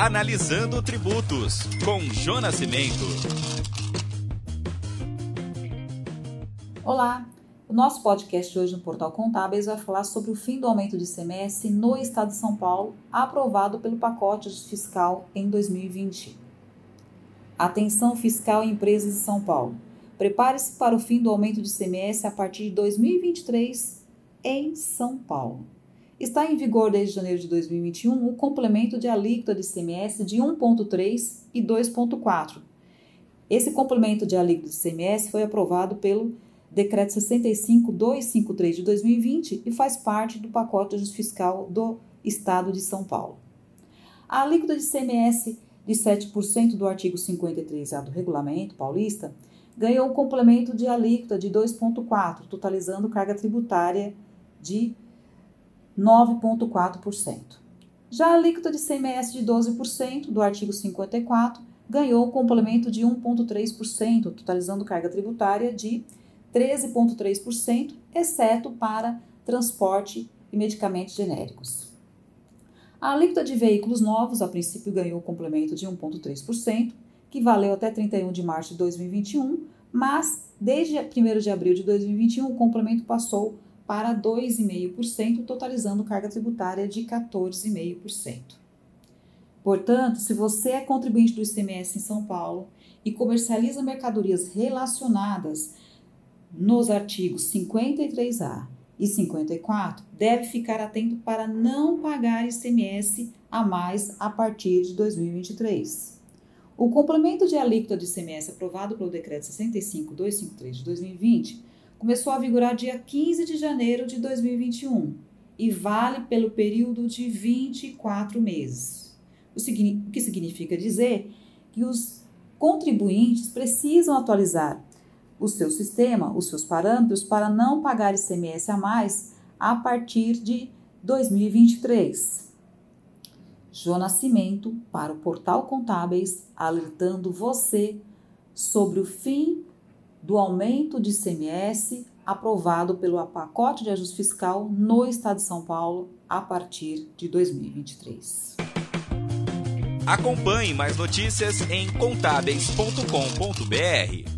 Analisando Tributos, com Jonas Cimento. Olá, o nosso podcast hoje no Portal Contábeis vai falar sobre o fim do aumento de ICMS no Estado de São Paulo, aprovado pelo pacote fiscal em 2020. Atenção fiscal em empresas de São Paulo. Prepare-se para o fim do aumento de ICMS a partir de 2023 em São Paulo. Está em vigor desde janeiro de 2021 o complemento de alíquota de ICMS de 1,3 e 2,4. Esse complemento de alíquota de ICMS foi aprovado pelo Decreto 65-253 de 2020 e faz parte do pacote de fiscal do Estado de São Paulo. A alíquota de ICMS de 7% do artigo 53A do Regulamento Paulista ganhou um complemento de alíquota de 2,4, totalizando carga tributária de 9,4%. Já a alíquota de CMS de 12% do artigo 54 ganhou o complemento de 1,3%, totalizando carga tributária de 13,3%, exceto para transporte e medicamentos genéricos. A alíquota de veículos novos, a princípio, ganhou o complemento de 1,3%, que valeu até 31 de março de 2021, mas desde 1 de abril de 2021 o complemento passou para 2,5%, totalizando carga tributária de 14,5%. Portanto, se você é contribuinte do ICMS em São Paulo e comercializa mercadorias relacionadas nos artigos 53A e 54, deve ficar atento para não pagar ICMS a mais a partir de 2023. O complemento de alíquota de ICMS aprovado pelo Decreto 65.253 de 2020 começou a vigorar dia 15 de janeiro de 2021 e vale pelo período de 24 meses. O que significa dizer que os contribuintes precisam atualizar o seu sistema, os seus parâmetros, para não pagar ICMS a mais a partir de 2023. João Nascimento para o Portal Contábeis, alertando você sobre o fim do aumento de ICMS aprovado pelo pacote de ajuste fiscal no Estado de São Paulo a partir de 2023. Acompanhe mais notícias em contábeis.com.br.